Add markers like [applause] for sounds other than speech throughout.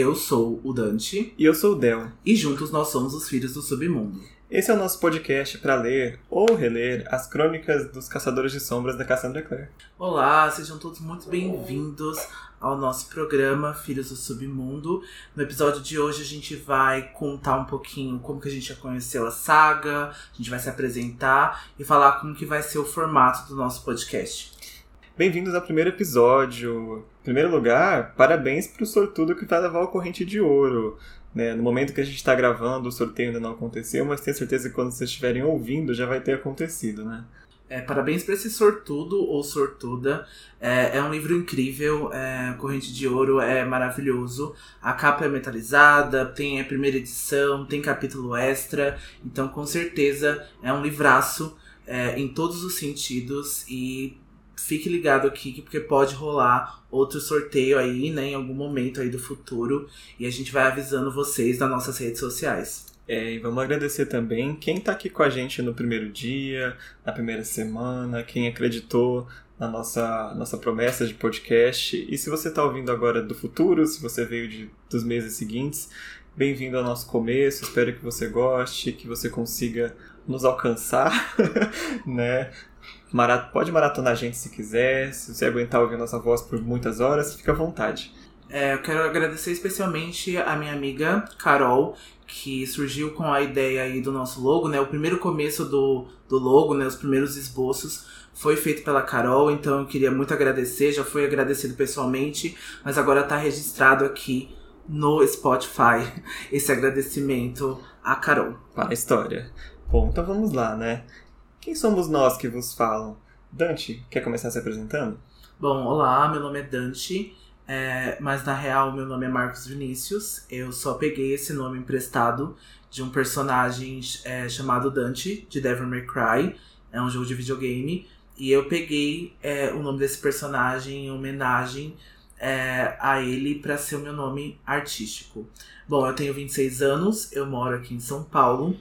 Eu sou o Dante. E eu sou o Del. E juntos nós somos os Filhos do Submundo. Esse é o nosso podcast para ler ou reler as crônicas dos Caçadores de Sombras da Cassandra Clare. Olá, sejam todos muito bem-vindos ao nosso programa Filhos do Submundo. No episódio de hoje a gente vai contar um pouquinho como que a gente já conheceu a saga, a gente vai se apresentar e falar como que vai ser o formato do nosso podcast. Bem-vindos ao primeiro episódio. Em primeiro lugar, parabéns para o sortudo que vai levar o corrente de ouro. Né? No momento que a gente está gravando, o sorteio ainda não aconteceu, mas tenho certeza que quando vocês estiverem ouvindo já vai ter acontecido, né? É, parabéns para esse sortudo ou sortuda. É, é um livro incrível. É, Corrente de Ouro é maravilhoso. A capa é metalizada, tem a primeira edição, tem capítulo extra. Então, com certeza, é um livraço é, em todos os sentidos. E fique ligado aqui, porque pode rolar outro sorteio aí, né, em algum momento aí do futuro. E a gente vai avisando vocês nas nossas redes sociais. É, e vamos agradecer também quem está aqui com a gente no primeiro dia, na primeira semana, quem acreditou na nossa, nossa promessa de podcast. E se você está ouvindo agora do futuro, se você veio de, dos meses seguintes, bem-vindo ao nosso começo. Espero que você goste, que você consiga nos alcançar, [laughs] né? Marat pode maratonar a gente se quiser. Se você aguentar ouvir nossa voz por muitas horas, fica à vontade. É, eu quero agradecer especialmente a minha amiga Carol, que surgiu com a ideia aí do nosso logo, né? O primeiro começo do, do logo, né? Os primeiros esboços foi feito pela Carol, então eu queria muito agradecer, já foi agradecido pessoalmente, mas agora está registrado aqui no Spotify [laughs] esse agradecimento à Carol. Para a história. Bom, então vamos lá, né? Quem somos nós que vos falam? Dante, quer começar se apresentando? Bom, olá, meu nome é Dante, é, mas na real meu nome é Marcos Vinícius. Eu só peguei esse nome emprestado de um personagem é, chamado Dante, de Devil May Cry. É um jogo de videogame. E eu peguei é, o nome desse personagem em homenagem é, a ele para ser o meu nome artístico. Bom, eu tenho 26 anos, eu moro aqui em São Paulo.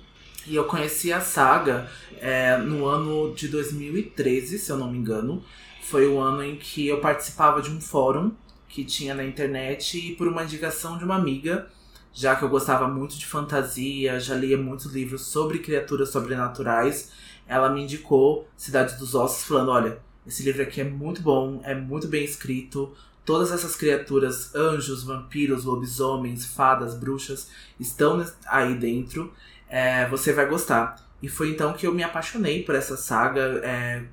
E eu conheci a saga é, no ano de 2013, se eu não me engano. Foi o ano em que eu participava de um fórum que tinha na internet e por uma indicação de uma amiga, já que eu gostava muito de fantasia, já lia muitos livros sobre criaturas sobrenaturais, ela me indicou Cidade dos Ossos, falando: olha, esse livro aqui é muito bom, é muito bem escrito. Todas essas criaturas, anjos, vampiros, lobisomens, fadas, bruxas, estão aí dentro é, você vai gostar. E foi então que eu me apaixonei por essa saga. É,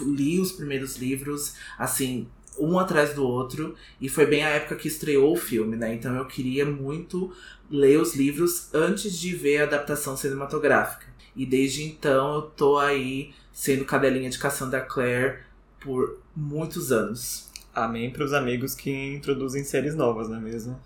li os primeiros livros, assim, um atrás do outro. E foi bem a época que estreou o filme, né? Então eu queria muito ler os livros antes de ver a adaptação cinematográfica. E desde então eu tô aí sendo cadelinha de Cassandra Clare por muitos anos. Amém para os amigos que introduzem séries novas, não é mesmo?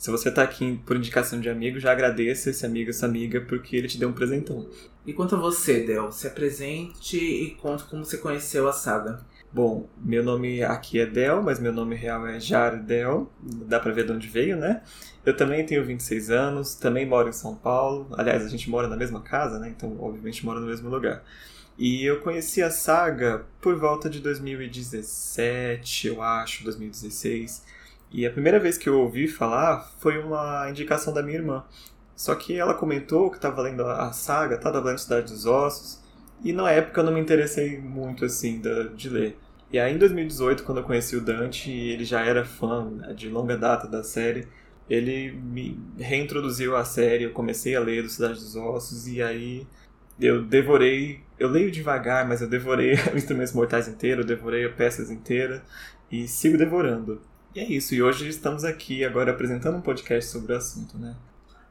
Se você tá aqui por indicação de amigo, já agradeça esse amigo, essa amiga, porque ele te deu um presentão. E quanto a você, Del, se apresente e conte como você conheceu a saga. Bom, meu nome aqui é Del, mas meu nome real é Jar Del, dá pra ver de onde veio, né? Eu também tenho 26 anos, também moro em São Paulo. Aliás, a gente mora na mesma casa, né? Então, obviamente, mora no mesmo lugar. E eu conheci a saga por volta de 2017, eu acho, 2016. E a primeira vez que eu ouvi falar foi uma indicação da minha irmã. Só que ela comentou que estava lendo a saga, estava lendo Cidade dos Ossos, e na época eu não me interessei muito assim de ler. E aí em 2018, quando eu conheci o Dante, ele já era fã né, de longa data da série, ele me reintroduziu à série, eu comecei a ler do Cidade dos Ossos, e aí eu devorei, eu leio devagar, mas eu devorei [laughs] Instrumentos Mortais inteiro, eu devorei a peças inteira, e sigo devorando. E é isso, e hoje estamos aqui agora apresentando um podcast sobre o assunto, né?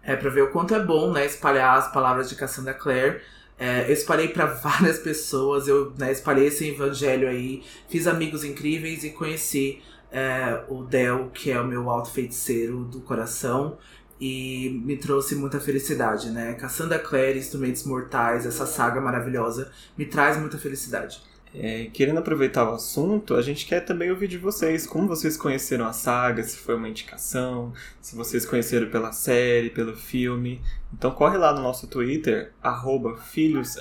É, pra ver o quanto é bom, né, espalhar as palavras de Cassandra Clare. É, eu espalhei para [laughs] várias pessoas, eu né, espalhei esse evangelho aí, fiz amigos incríveis e conheci é, o Del, que é o meu alto feiticeiro do coração, e me trouxe muita felicidade, né? Cassandra Clare, Instrumentos Mortais, essa saga maravilhosa, me traz muita felicidade. É, querendo aproveitar o assunto, a gente quer também ouvir de vocês como vocês conheceram a saga, se foi uma indicação, se vocês conheceram pela série, pelo filme. Então corre lá no nosso Twitter, filhos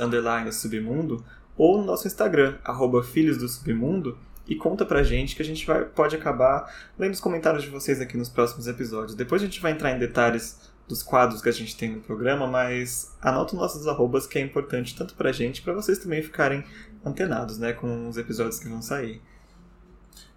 submundo, ou no nosso Instagram, filhos do submundo, e conta pra gente que a gente vai, pode acabar lendo os comentários de vocês aqui nos próximos episódios. Depois a gente vai entrar em detalhes dos quadros que a gente tem no programa, mas anota os nossos arrobas que é importante tanto pra gente, para vocês também ficarem antenados, né, com os episódios que vão sair.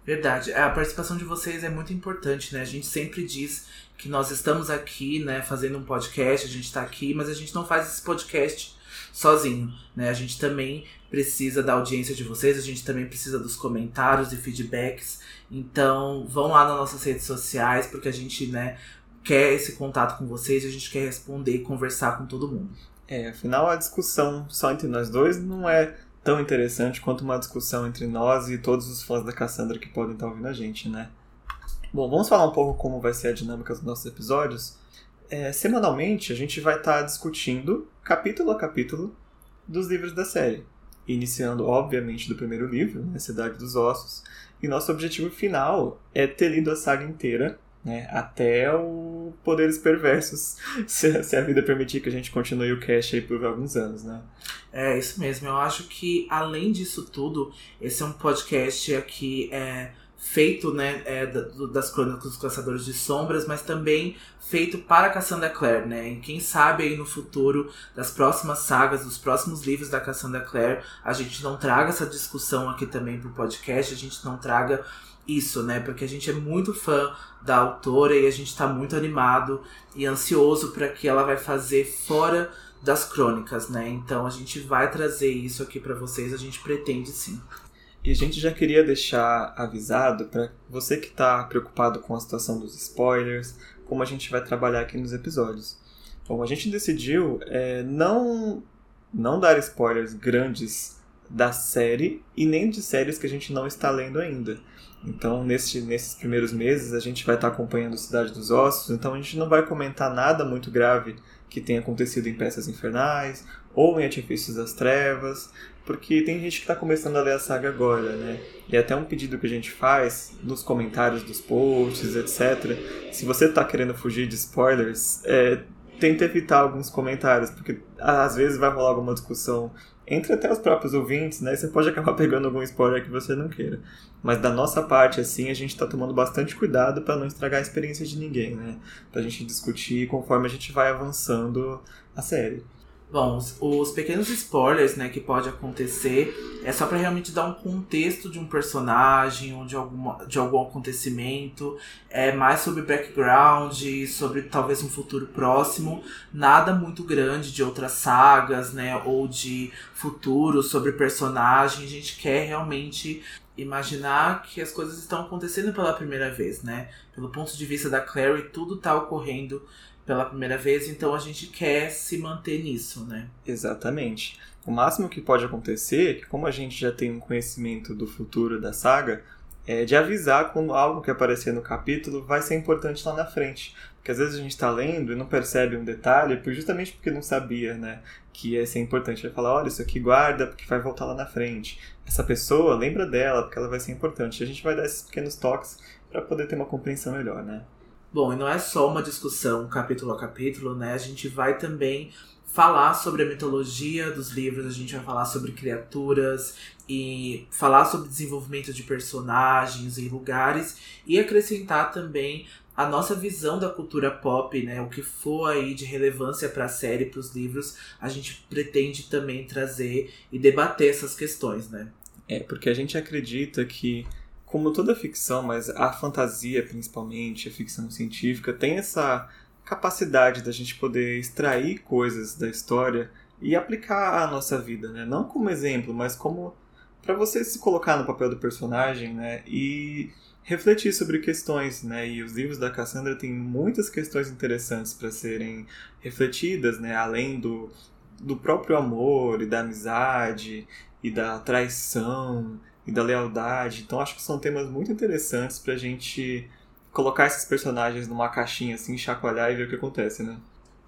Verdade. A participação de vocês é muito importante, né? A gente sempre diz que nós estamos aqui, né, fazendo um podcast, a gente está aqui, mas a gente não faz esse podcast sozinho, né? A gente também precisa da audiência de vocês, a gente também precisa dos comentários e feedbacks. Então, vão lá nas nossas redes sociais, porque a gente, né, quer esse contato com vocês, a gente quer responder e conversar com todo mundo. É, afinal a discussão só entre nós dois não é tão interessante quanto uma discussão entre nós e todos os fãs da Cassandra que podem estar ouvindo a gente, né? Bom, vamos falar um pouco como vai ser a dinâmica dos nossos episódios. É, semanalmente a gente vai estar discutindo, capítulo a capítulo, dos livros da série. Iniciando, obviamente, do primeiro livro, né, Cidade dos Ossos. E nosso objetivo final é ter lido a saga inteira né? Até o Poderes Perversos, [laughs] se, se, a vida permitir que a gente continue o cast aí por alguns anos, né? É, isso mesmo. Eu acho que, além disso tudo, esse é um podcast aqui é, feito, né, é, das Crônicas dos Caçadores de Sombras, mas também feito para Cassandra Clare, né? E quem sabe aí no futuro, das próximas sagas, dos próximos livros da Cassandra Clare, a gente não traga essa discussão aqui também pro podcast, a gente não traga isso, né? Porque a gente é muito fã da autora e a gente está muito animado e ansioso para que ela vai fazer fora das crônicas, né? Então a gente vai trazer isso aqui para vocês, a gente pretende sim. E a gente já queria deixar avisado para você que está preocupado com a situação dos spoilers, como a gente vai trabalhar aqui nos episódios. Bom, a gente decidiu é, não não dar spoilers grandes da série e nem de séries que a gente não está lendo ainda. Então, nesse, nesses primeiros meses, a gente vai estar acompanhando Cidade dos Ossos, então a gente não vai comentar nada muito grave que tenha acontecido em Peças Infernais ou em Artifícios das Trevas, porque tem gente que está começando a ler a saga agora, né? E é até um pedido que a gente faz nos comentários dos posts, etc. Se você está querendo fugir de spoilers, é, tenta evitar alguns comentários, porque às vezes vai rolar alguma discussão entre até os próprios ouvintes, né? Você pode acabar [laughs] pegando algum spoiler que você não queira. Mas da nossa parte, assim, a gente está tomando bastante cuidado para não estragar a experiência de ninguém, né? Pra gente discutir conforme a gente vai avançando a série. Bom, os, os, pequenos spoilers, né, que pode acontecer é só para realmente dar um contexto de um personagem ou de, alguma, de algum acontecimento, é mais sobre background, sobre talvez um futuro próximo, nada muito grande de outras sagas, né, ou de futuro sobre personagem. A gente quer realmente imaginar que as coisas estão acontecendo pela primeira vez, né? Pelo ponto de vista da Clary, tudo está ocorrendo pela primeira vez, então a gente quer se manter nisso, né? Exatamente. O máximo que pode acontecer é que, como a gente já tem um conhecimento do futuro da saga, é de avisar quando algo que aparecer no capítulo vai ser importante lá na frente. Porque às vezes a gente está lendo e não percebe um detalhe, justamente porque não sabia, né? Que ia ser importante. Vai falar, olha, isso aqui guarda, porque vai voltar lá na frente. Essa pessoa, lembra dela, porque ela vai ser importante. A gente vai dar esses pequenos toques para poder ter uma compreensão melhor, né? Bom, e não é só uma discussão capítulo a capítulo, né? A gente vai também falar sobre a mitologia dos livros, a gente vai falar sobre criaturas e falar sobre desenvolvimento de personagens e lugares e acrescentar também a nossa visão da cultura pop, né, o que for aí de relevância para a série, para os livros, a gente pretende também trazer e debater essas questões, né? É, porque a gente acredita que como toda ficção, mas a fantasia principalmente, a ficção científica, tem essa capacidade da gente poder extrair coisas da história e aplicar à nossa vida, né? Não como exemplo, mas como para você se colocar no papel do personagem, né? E refletir sobre questões, né? E os livros da Cassandra têm muitas questões interessantes para serem refletidas, né? Além do, do próprio amor e da amizade e da traição e da lealdade. Então acho que são temas muito interessantes pra gente colocar esses personagens numa caixinha assim, chacoalhar e ver o que acontece, né?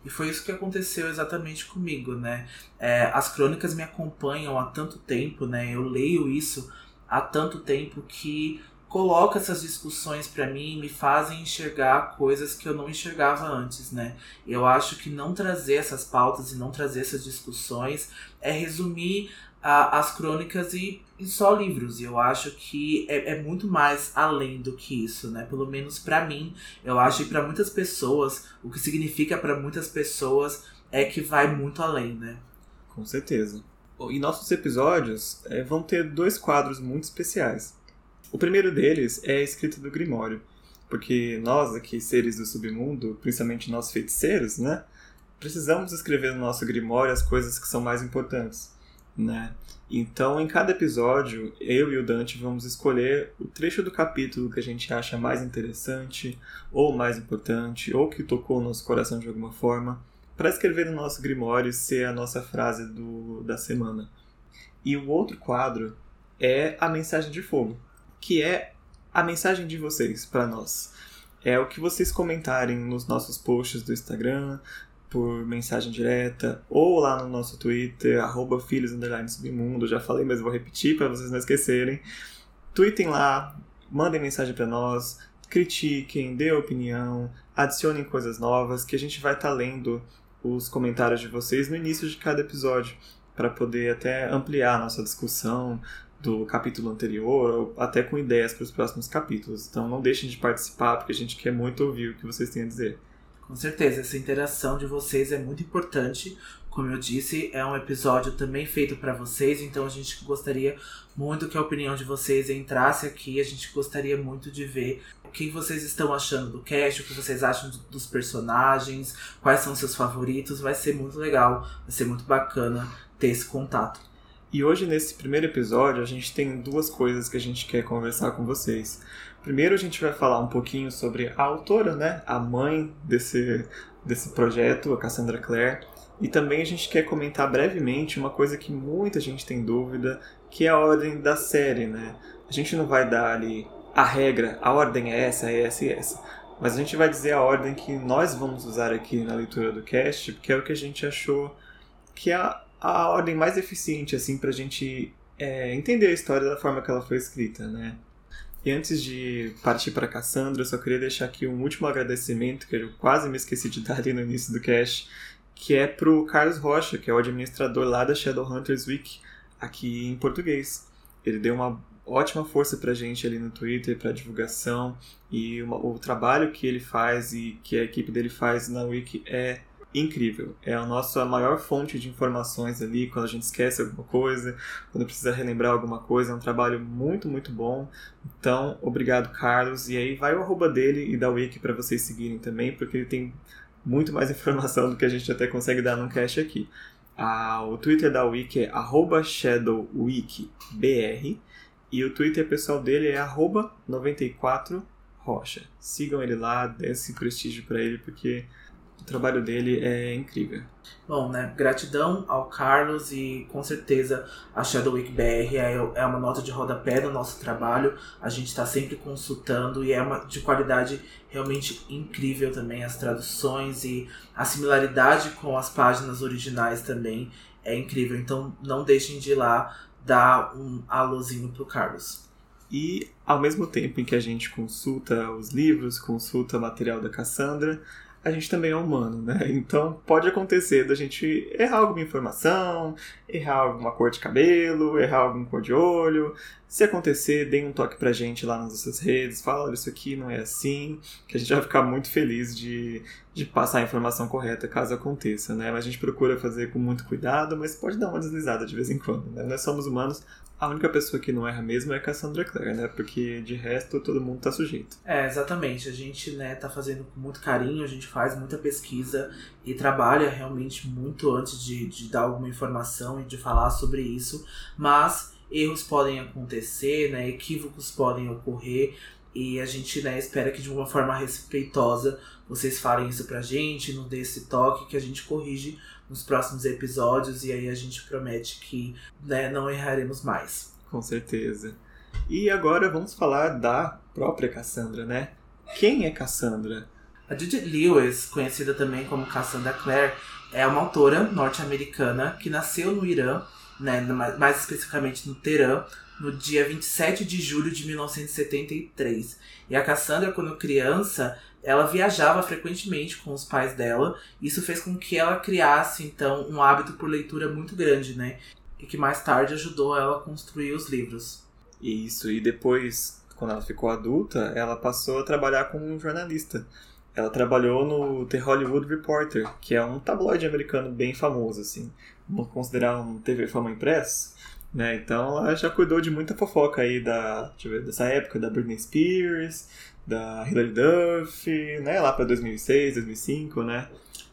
E foi isso que aconteceu exatamente comigo, né? É, as crônicas me acompanham há tanto tempo, né? Eu leio isso há tanto tempo que coloca essas discussões para mim e me fazem enxergar coisas que eu não enxergava antes, né? Eu acho que não trazer essas pautas e não trazer essas discussões é resumir a, as crônicas e, e, só livros. E eu acho que é, é, muito mais além do que isso, né? Pelo menos para mim, eu acho que para muitas pessoas, o que significa para muitas pessoas é que vai muito além, né? Com certeza. E nossos episódios é, vão ter dois quadros muito especiais. O primeiro deles é a escrita do Grimório, porque nós aqui, seres do submundo, principalmente nós feiticeiros, né? Precisamos escrever no nosso Grimório as coisas que são mais importantes né? Então, em cada episódio, eu e o Dante vamos escolher o trecho do capítulo que a gente acha mais interessante, ou mais importante, ou que tocou o nosso coração de alguma forma, para escrever no nosso Grimório ser a nossa frase do, da semana. E o outro quadro é a mensagem de fogo, que é a mensagem de vocês para nós. É o que vocês comentarem nos nossos posts do Instagram, por mensagem direta ou lá no nosso Twitter, arroba submundo. Já falei, mas vou repetir para vocês não esquecerem. Tweetem lá, mandem mensagem para nós, critiquem, dê opinião, adicionem coisas novas, que a gente vai estar tá lendo os comentários de vocês no início de cada episódio, para poder até ampliar a nossa discussão do capítulo anterior, ou até com ideias para os próximos capítulos. Então não deixem de participar, porque a gente quer muito ouvir o que vocês têm a dizer. Com certeza, essa interação de vocês é muito importante. Como eu disse, é um episódio também feito para vocês, então a gente gostaria muito que a opinião de vocês entrasse aqui. A gente gostaria muito de ver o que vocês estão achando do cast, o que vocês acham dos personagens, quais são seus favoritos. Vai ser muito legal, vai ser muito bacana ter esse contato. E hoje, nesse primeiro episódio, a gente tem duas coisas que a gente quer conversar com vocês. Primeiro a gente vai falar um pouquinho sobre a autora, né, a mãe desse, desse projeto, a Cassandra Clare, e também a gente quer comentar brevemente uma coisa que muita gente tem dúvida, que é a ordem da série, né? A gente não vai dar ali a regra, a ordem é essa, é essa e essa. Mas a gente vai dizer a ordem que nós vamos usar aqui na leitura do cast, porque é o que a gente achou que é a, a ordem mais eficiente, assim, pra gente é, entender a história da forma que ela foi escrita, né? E antes de partir para Cassandra, eu só queria deixar aqui um último agradecimento que eu quase me esqueci de dar ali no início do cast, que é pro Carlos Rocha, que é o administrador lá da Shadowhunters Week, aqui em português. Ele deu uma ótima força pra gente ali no Twitter, pra divulgação, e uma, o trabalho que ele faz e que a equipe dele faz na Wiki é incrível. É a nossa maior fonte de informações ali quando a gente esquece alguma coisa, quando precisa relembrar alguma coisa. É um trabalho muito, muito bom. Então, obrigado, Carlos. E aí vai o arroba dele e da Wiki para vocês seguirem também, porque ele tem muito mais [laughs] informação do que a gente até consegue dar num cast aqui. Ah, o Twitter da Wiki é shadowwikibr e o Twitter pessoal dele é 94rocha. Sigam ele lá, dê esse prestígio para ele, porque o trabalho dele é incrível. Bom, né? Gratidão ao Carlos e com certeza a Shadow Week BR é, é uma nota de rodapé do nosso trabalho. A gente está sempre consultando e é uma de qualidade realmente incrível também. As traduções e a similaridade com as páginas originais também é incrível. Então não deixem de ir lá dar um alôzinho pro Carlos. E ao mesmo tempo em que a gente consulta os livros, consulta material da Cassandra, a gente também é humano, né? [laughs] Então pode acontecer da gente errar alguma informação, errar alguma cor de cabelo, errar alguma cor de olho. Se acontecer, dê um toque pra gente lá nas nossas redes, fala, olha, isso aqui não é assim, que a gente vai ficar muito feliz de, de passar a informação correta caso aconteça, né? Mas a gente procura fazer com muito cuidado, mas pode dar uma deslizada de vez em quando, né? Nós somos humanos, a única pessoa que não erra mesmo é a Cassandra Clare, né? Porque de resto todo mundo tá sujeito. É, exatamente. A gente, né, tá fazendo com muito carinho, a gente faz muita pesquisa e trabalha realmente muito antes de, de dar alguma informação e de falar sobre isso. Mas erros podem acontecer, né? Equívocos podem ocorrer. E a gente né, espera que de uma forma respeitosa vocês falem isso pra gente, nos dê esse toque que a gente corrige nos próximos episódios e aí a gente promete que né, não erraremos mais. Com certeza. E agora vamos falar da própria Cassandra, né? Quem é Cassandra? A Judith Lewis, conhecida também como Cassandra Clare, é uma autora norte-americana que nasceu no Irã, né, mais especificamente no Teherã, no dia 27 de julho de 1973. E a Cassandra, quando criança, ela viajava frequentemente com os pais dela. Isso fez com que ela criasse, então, um hábito por leitura muito grande, né? e que mais tarde ajudou ela a construir os livros. Isso, e depois, quando ela ficou adulta, ela passou a trabalhar como jornalista. Ela trabalhou no The Hollywood Reporter, que é um tabloide americano bem famoso, assim. Vamos considerar um TV Fama Impress, né? Então ela já cuidou de muita fofoca aí da, ver, dessa época, da Britney Spears, da Hilary Duff, né? Lá para 2006, 2005, né?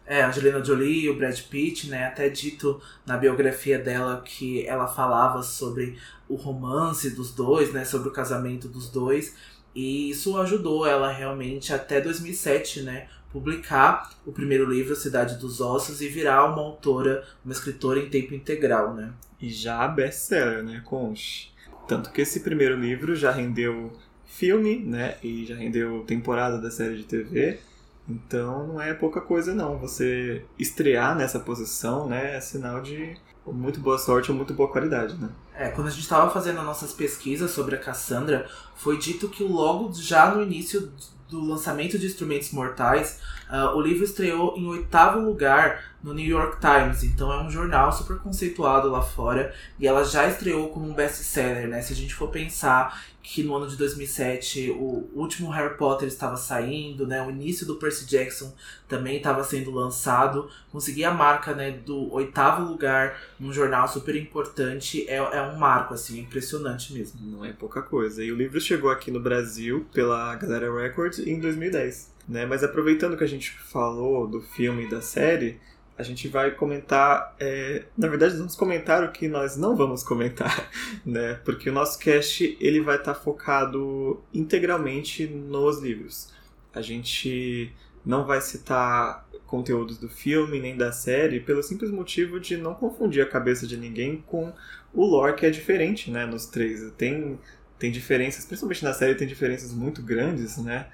É, Angelina Jolie e o Brad Pitt, né? Até dito na biografia dela que ela falava sobre o romance dos dois, né? Sobre o casamento dos dois. E isso ajudou ela realmente até 2007, né? Publicar o primeiro livro, Cidade dos Ossos, e virar uma autora, uma escritora em tempo integral, né? E já best-seller, né, Conche? Tanto que esse primeiro livro já rendeu filme, né? E já rendeu temporada da série de TV. Então não é pouca coisa não. Você estrear nessa posição, né, é sinal de muito boa sorte ou muito boa qualidade, né? É, quando a gente estava fazendo nossas pesquisas sobre a Cassandra, foi dito que logo já no início do lançamento de Instrumentos Mortais, uh, o livro estreou em oitavo lugar no New York Times, então é um jornal super conceituado lá fora e ela já estreou como um best-seller, né? Se a gente for pensar que no ano de 2007 o último Harry Potter estava saindo, né? O início do Percy Jackson também estava sendo lançado, conseguir a marca, né, do oitavo lugar num jornal super importante é, é um marco, assim, é impressionante mesmo. Não é pouca coisa. E o livro chegou aqui no Brasil pela Galera Records em 2010, né? Mas aproveitando que a gente falou do filme e da série, a gente vai comentar. É, na verdade, vamos comentar o que nós não vamos comentar, [laughs] né? Porque o nosso cast ele vai estar tá focado integralmente nos livros. A gente não vai citar conteúdos do filme nem da série pelo simples motivo de não confundir a cabeça de ninguém com o lore que é diferente, né? Nos três tem tem diferenças, principalmente na série tem diferenças muito grandes, né?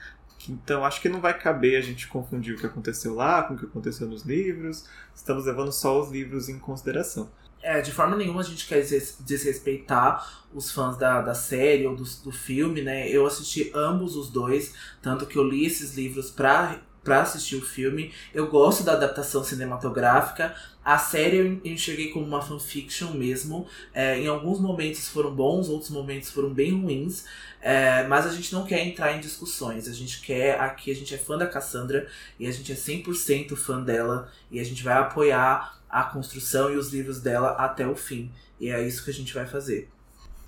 Então acho que não vai caber a gente confundir o que aconteceu lá com o que aconteceu nos livros. Estamos levando só os livros em consideração. É, de forma nenhuma a gente quer desrespeitar os fãs da, da série ou do, do filme, né? Eu assisti ambos os dois, tanto que eu li esses livros pra para assistir o filme. Eu gosto da adaptação cinematográfica. A série eu enxerguei como uma fanfiction mesmo. É, em alguns momentos foram bons, outros momentos foram bem ruins. É, mas a gente não quer entrar em discussões. A gente quer aqui, a gente é fã da Cassandra e a gente é 100% fã dela. E a gente vai apoiar a construção e os livros dela até o fim. E é isso que a gente vai fazer.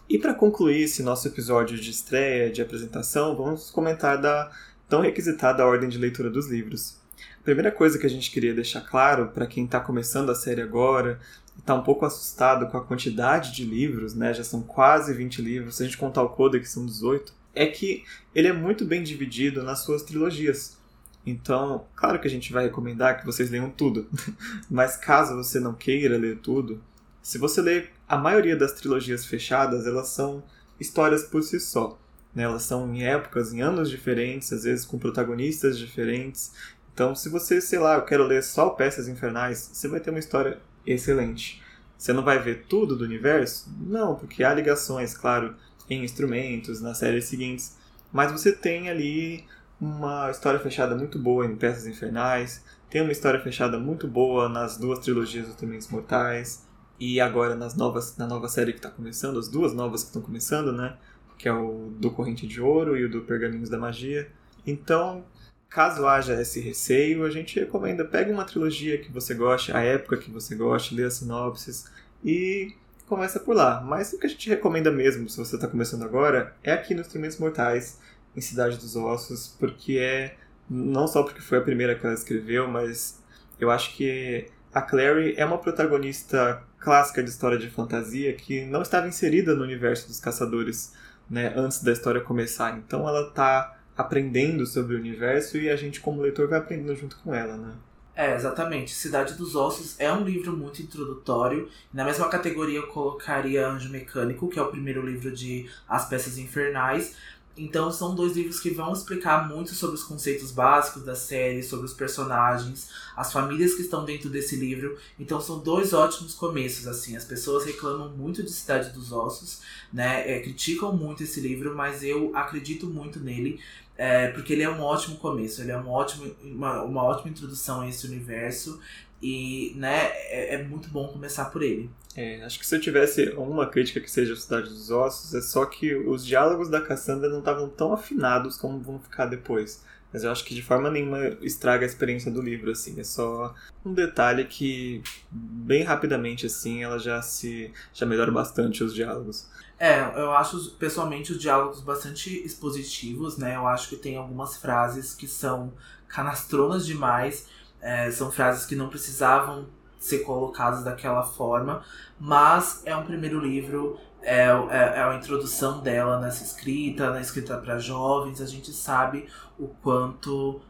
E para concluir esse nosso episódio de estreia, de apresentação, vamos comentar da tão requisitada a ordem de leitura dos livros. A primeira coisa que a gente queria deixar claro para quem está começando a série agora e está um pouco assustado com a quantidade de livros, né, já são quase 20 livros, se a gente contar o Codex são 18, é que ele é muito bem dividido nas suas trilogias. Então, claro que a gente vai recomendar que vocês leiam tudo, [laughs] mas caso você não queira ler tudo, se você ler a maioria das trilogias fechadas, elas são histórias por si só. Né? Elas são em épocas, em anos diferentes, às vezes com protagonistas diferentes. Então, se você, sei lá, eu quero ler só Peças Infernais, você vai ter uma história excelente. Você não vai ver tudo do universo? Não, porque há ligações, claro, em instrumentos, nas séries seguintes. Mas você tem ali uma história fechada muito boa em Peças Infernais, tem uma história fechada muito boa nas duas trilogias dos Tormentos Mortais, e agora nas novas, na nova série que está começando, as duas novas que estão começando, né? Que é o do Corrente de Ouro e o do Pergaminhos da Magia. Então, caso haja esse receio, a gente recomenda pegue uma trilogia que você goste, a época que você goste, lê as sinopses e começa por lá. Mas o que a gente recomenda mesmo, se você está começando agora, é aqui nos Instrumentos Mortais, em Cidade dos Ossos, porque é não só porque foi a primeira que ela escreveu, mas eu acho que a Clary é uma protagonista clássica de história de fantasia que não estava inserida no universo dos caçadores né, antes da história começar. Então ela está aprendendo sobre o universo e a gente como leitor vai aprendendo junto com ela, né? É, exatamente. Cidade dos Ossos é um livro muito introdutório. Na mesma categoria eu colocaria Anjo Mecânico, que é o primeiro livro de As Peças Infernais, então são dois livros que vão explicar muito sobre os conceitos básicos da série, sobre os personagens, as famílias que estão dentro desse livro. Então são dois ótimos começos, assim. As pessoas reclamam muito de Cidade dos Ossos, né? É, criticam muito esse livro, mas eu acredito muito nele. é, porque ele é um ótimo começo, ele é um ótimo, uma, uma ótima introdução a esse universo e né, é, é muito bom começar por ele. É, acho que se eu tivesse uma crítica que seja a Cidade dos Ossos, é só que os diálogos da Cassandra não estavam tão afinados como vão ficar depois. Mas eu acho que de forma nenhuma estraga a experiência do livro, assim. É só um detalhe que, bem rapidamente, assim, ela já se. já melhora bastante os diálogos. É, eu acho pessoalmente os diálogos bastante expositivos, né? Eu acho que tem algumas frases que são canastronas demais, é, são frases que não precisavam ser colocadas daquela forma, mas é um primeiro livro, é, é, é a introdução dela nessa escrita, na escrita para jovens, a gente sabe o quanto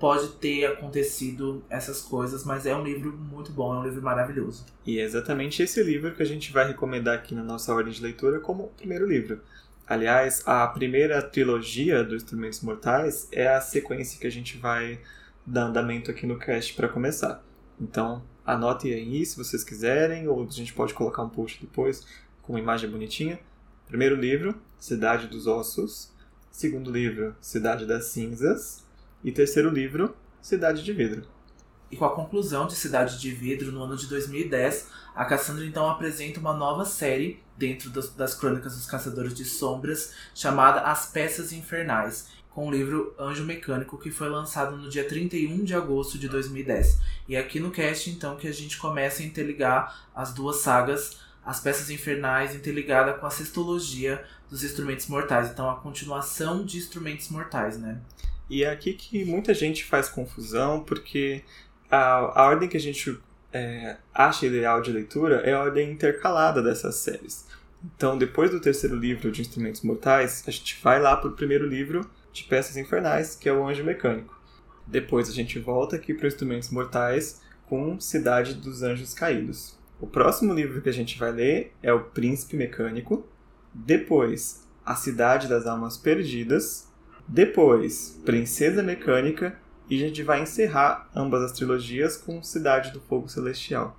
pode ter acontecido essas coisas, mas é um livro muito bom, é um livro maravilhoso. E é exatamente esse livro que a gente vai recomendar aqui na nossa ordem de leitura como primeiro livro. Aliás, a primeira trilogia do Instrumentos Mortais é a sequência que a gente vai dar andamento aqui no cast para começar. Então, anotem aí se vocês quiserem, ou a gente pode colocar um post depois com uma imagem bonitinha. Primeiro livro, Cidade dos Ossos. Segundo livro, Cidade das Cinzas. E terceiro livro, Cidade de Vidro. E com a conclusão de Cidade de Vidro no ano de 2010, a Cassandra então apresenta uma nova série dentro das, das Crônicas dos Caçadores de Sombras, chamada As Peças Infernais, com o livro Anjo Mecânico, que foi lançado no dia 31 de agosto de 2010. E é aqui no cast, então, que a gente começa a interligar as duas sagas, as peças infernais interligada com a sextologia dos instrumentos mortais. Então, a continuação de instrumentos mortais, né? E é aqui que muita gente faz confusão, porque a, a ordem que a gente é, acha ideal de leitura é a ordem intercalada dessas séries. Então, depois do terceiro livro de Instrumentos Mortais, a gente vai lá para o primeiro livro de Peças Infernais, que é o Anjo Mecânico. Depois a gente volta aqui para Instrumentos Mortais com Cidade dos Anjos Caídos. O próximo livro que a gente vai ler é O Príncipe Mecânico. Depois, A Cidade das Almas Perdidas. Depois, Princesa Mecânica, e a gente vai encerrar ambas as trilogias com Cidade do Fogo Celestial.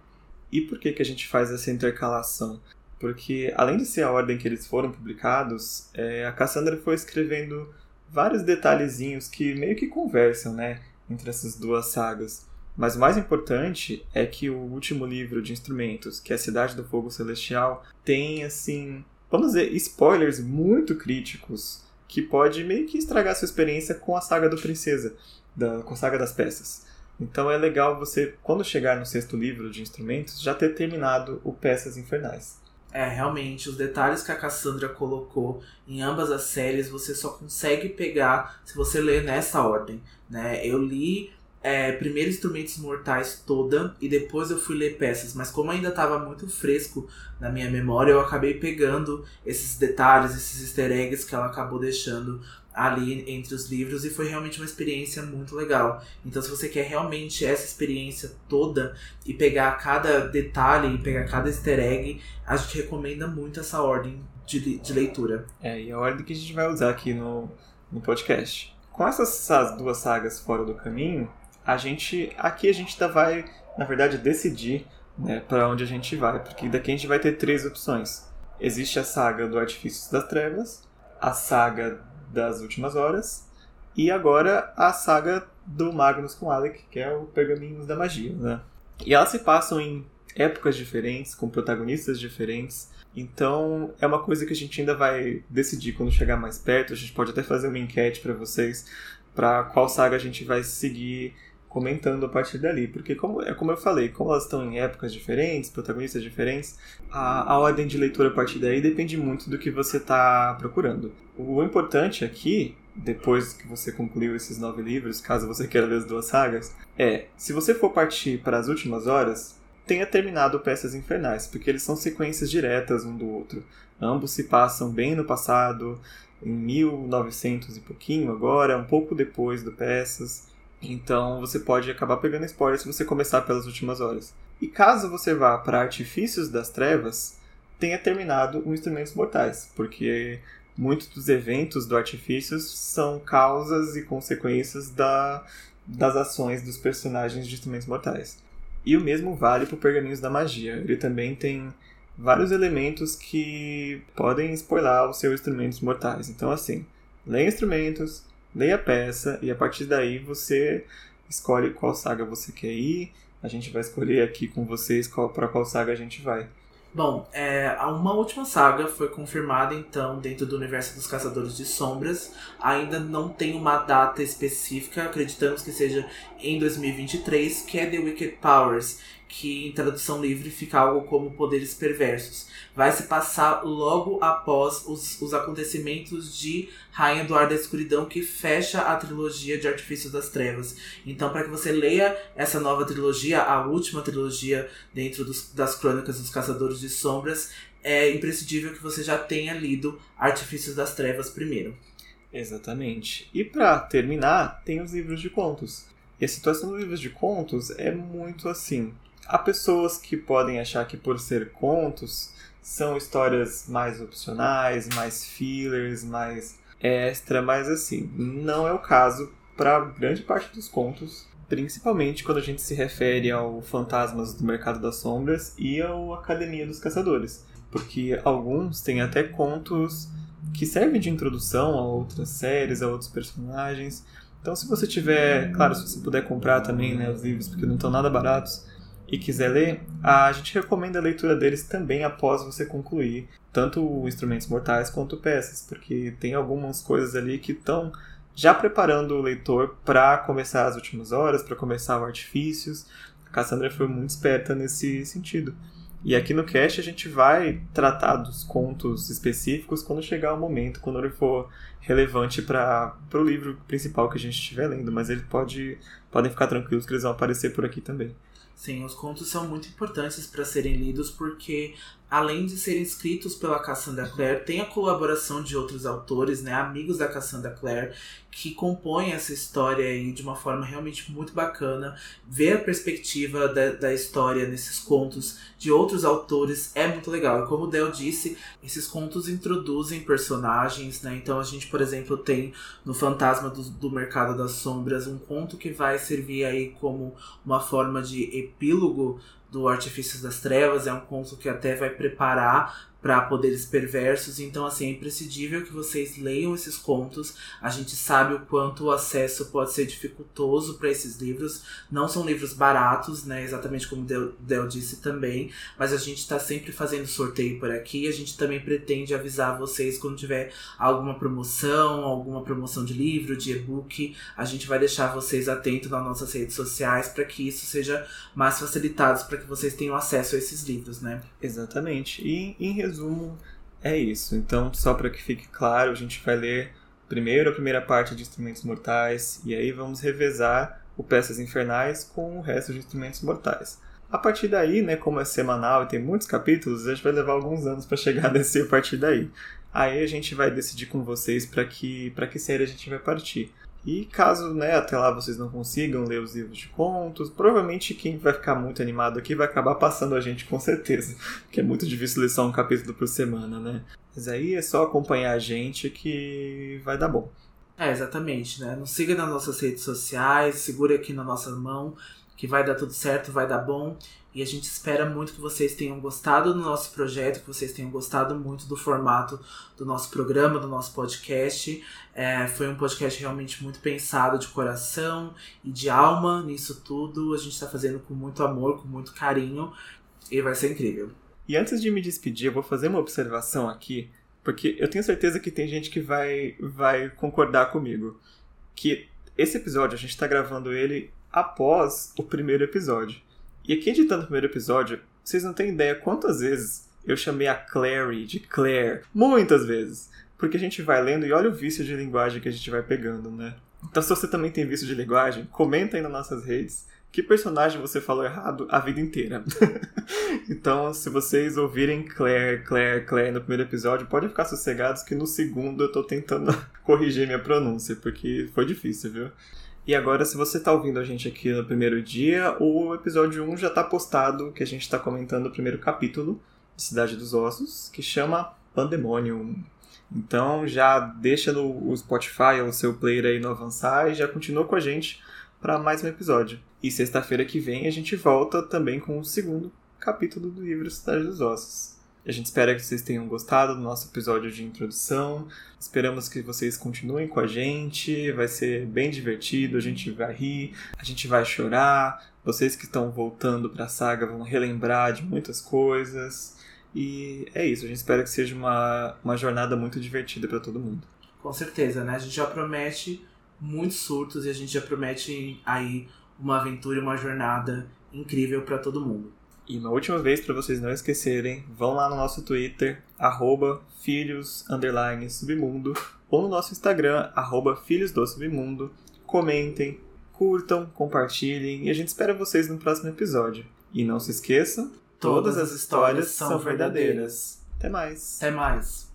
E por que, que a gente faz essa intercalação? Porque, além de ser a ordem que eles foram publicados, é, a Cassandra foi escrevendo vários detalhezinhos que meio que conversam né, entre essas duas sagas. Mas o mais importante é que o último livro de instrumentos, que é a Cidade do Fogo Celestial, tem, assim, vamos dizer, spoilers muito críticos que pode meio que estragar sua experiência com a saga do Princesa, da, com a saga das peças. Então é legal você, quando chegar no sexto livro de instrumentos, já ter terminado o Peças Infernais. É, realmente, os detalhes que a Cassandra colocou em ambas as séries você só consegue pegar se você ler nessa ordem, né? Eu li é, primeiro Instrumentos Mortais toda e depois eu fui ler peças, mas como ainda estava muito fresco na minha memória, eu acabei pegando esses detalhes, esses easter eggs que ela acabou deixando ali entre os livros e foi realmente uma experiência muito legal. Então, se você quer realmente essa experiência toda e pegar cada detalhe e pegar cada easter egg, a gente recomenda muito essa ordem de, de leitura. É, e a ordem que a gente vai usar aqui no, no podcast. Com essas, essas duas sagas fora do caminho, a gente aqui a gente vai, na verdade, decidir né, para onde a gente vai, porque daqui a gente vai ter três opções. Existe a saga do Artifícios das Trevas, a saga das Últimas Horas e agora a saga do Magnus com Alec, que é o Pergaminhos da Magia, né? E elas se passam em épocas diferentes, com protagonistas diferentes. Então é uma coisa que a gente ainda vai decidir quando chegar mais perto. A gente pode até fazer uma enquete para vocês para qual saga a gente vai seguir comentando a partir dali, porque como, é como eu falei, como elas estão em épocas diferentes, protagonistas diferentes, a, a ordem de leitura a partir daí depende muito do que você está procurando. O importante aqui, depois que você concluiu esses nove livros, caso você queira ler as duas sagas, é, se você for partir para as últimas horas, tenha terminado Peças Infernais, porque eles são sequências diretas um do outro. Ambos se passam bem no passado, em 1900 e pouquinho agora, um pouco depois do Peças. Então você pode acabar pegando spoiler se você começar pelas últimas horas. E caso você vá para Artifícios das Trevas, tenha terminado o Instrumentos Mortais, porque muitos dos eventos do Artifícios são causas e consequências da, das ações dos personagens de Instrumentos Mortais. E o mesmo vale para o Pergaminhos da Magia. Ele também tem vários elementos que podem spoiler os seus Instrumentos Mortais. Então, assim, leia Instrumentos, leia a peça e a partir daí você escolhe qual saga você quer ir. A gente vai escolher aqui com vocês para qual saga a gente vai. Bom, é, uma última saga foi confirmada então dentro do universo dos Caçadores de Sombras. Ainda não tem uma data específica, acreditamos que seja em 2023, que é The Wicked Powers, que em tradução livre fica algo como Poderes Perversos. Vai se passar logo após os, os acontecimentos de Rainha do Ar da Escuridão, que fecha a trilogia de Artifícios das Trevas. Então, para que você leia essa nova trilogia, a última trilogia dentro dos, das Crônicas dos Caçadores de Sombras, é imprescindível que você já tenha lido Artifícios das Trevas primeiro. Exatamente. E para terminar, tem os livros de contos. E a situação dos livros de contos é muito assim. Há pessoas que podem achar que por ser contos são histórias mais opcionais, mais fillers, mais extra, mas assim, não é o caso para grande parte dos contos, principalmente quando a gente se refere ao Fantasmas do Mercado das Sombras e ao Academia dos Caçadores, porque alguns têm até contos que servem de introdução a outras séries, a outros personagens. Então, se você tiver, claro, se você puder comprar também né, os livros, porque não estão nada baratos, e quiser ler, a gente recomenda a leitura deles também após você concluir tanto Instrumentos Mortais quanto Peças, porque tem algumas coisas ali que estão já preparando o leitor para começar as últimas horas, para começar o Artifícios. A Cassandra foi muito esperta nesse sentido. E aqui no cast a gente vai tratar dos contos específicos quando chegar o momento, quando ele for relevante para o livro principal que a gente estiver lendo, mas ele pode podem ficar tranquilos que eles vão aparecer por aqui também. Sim, os contos são muito importantes para serem lidos porque além de serem escritos pela Cassandra Clare, tem a colaboração de outros autores, né, amigos da Cassandra Clare, que compõem essa história aí de uma forma realmente muito bacana. Ver a perspectiva da, da história nesses contos de outros autores é muito legal. E como o Del disse, esses contos introduzem personagens, né? Então a gente, por exemplo, tem no Fantasma do, do Mercado das Sombras um conto que vai servir aí como uma forma de epílogo do Artifícios das Trevas, é um conto que até vai preparar para poderes perversos. Então, assim, é imprescindível que vocês leiam esses contos. A gente sabe o quanto o acesso pode ser dificultoso para esses livros. Não são livros baratos, né? Exatamente como Del, Del disse também. Mas a gente está sempre fazendo sorteio por aqui. A gente também pretende avisar vocês quando tiver alguma promoção, alguma promoção de livro, de e-book. A gente vai deixar vocês atentos nas nossas redes sociais para que isso seja mais facilitado, para que vocês tenham acesso a esses livros, né? Exatamente. E em resumo, é isso. Então, só para que fique claro, a gente vai ler primeiro a primeira parte de Instrumentos Mortais e aí vamos revezar o Peças Infernais com o resto de Instrumentos Mortais. A partir daí, né, como é semanal e tem muitos capítulos, a gente vai levar alguns anos para chegar [laughs] nesse a partir daí. Aí a gente vai decidir com vocês para que para que série a gente vai partir. E caso né, até lá vocês não consigam ler os livros de contos, provavelmente quem vai ficar muito animado aqui vai acabar passando a gente com certeza. [laughs] Porque é muito difícil ler só um capítulo por semana, né? Mas aí é só acompanhar a gente que vai dar bom. É, exatamente, né? Nos siga nas nossas redes sociais, segure aqui na nossa mão, que vai dar tudo certo, vai dar bom. E a gente espera muito que vocês tenham gostado do nosso projeto, que vocês tenham gostado muito do formato do nosso programa, do nosso podcast. É, foi um podcast realmente muito pensado de coração e de alma nisso tudo. A gente está fazendo com muito amor, com muito carinho e vai ser incrível. E antes de me despedir, eu vou fazer uma observação aqui, porque eu tenho certeza que tem gente que vai, vai concordar comigo. Que esse episódio, a gente está gravando ele após o primeiro episódio. E aqui editando o primeiro episódio, vocês não têm ideia quantas vezes eu chamei a Clary de Claire. Muitas vezes. Porque a gente vai lendo e olha o vício de linguagem que a gente vai pegando, né? Então, se você também tem vício de linguagem, comenta aí nas nossas redes que personagem você falou errado a vida inteira. [laughs] então, se vocês ouvirem Claire, Claire, Claire no primeiro episódio, podem ficar sossegados que no segundo eu tô tentando [laughs] corrigir minha pronúncia, porque foi difícil, viu? E agora, se você está ouvindo a gente aqui no primeiro dia, o episódio 1 já está postado, que a gente está comentando o primeiro capítulo de Cidade dos Ossos, que chama Pandemonium. Então já deixa no Spotify ou seu player aí no avançar e já continua com a gente para mais um episódio. E sexta-feira que vem a gente volta também com o segundo capítulo do livro Cidade dos Ossos. A gente espera que vocês tenham gostado do nosso episódio de introdução. Esperamos que vocês continuem com a gente. Vai ser bem divertido. A gente vai rir, a gente vai chorar. Vocês que estão voltando para a saga vão relembrar de muitas coisas. E é isso. A gente espera que seja uma, uma jornada muito divertida para todo mundo. Com certeza, né? A gente já promete muitos surtos e a gente já promete aí uma aventura e uma jornada incrível para todo mundo. E uma última vez, para vocês não esquecerem, vão lá no nosso Twitter, arroba submundo, ou no nosso Instagram, arroba submundo. Comentem, curtam, compartilhem e a gente espera vocês no próximo episódio. E não se esqueçam, todas, as histórias, são verdadeiras. Até mais. Até mais.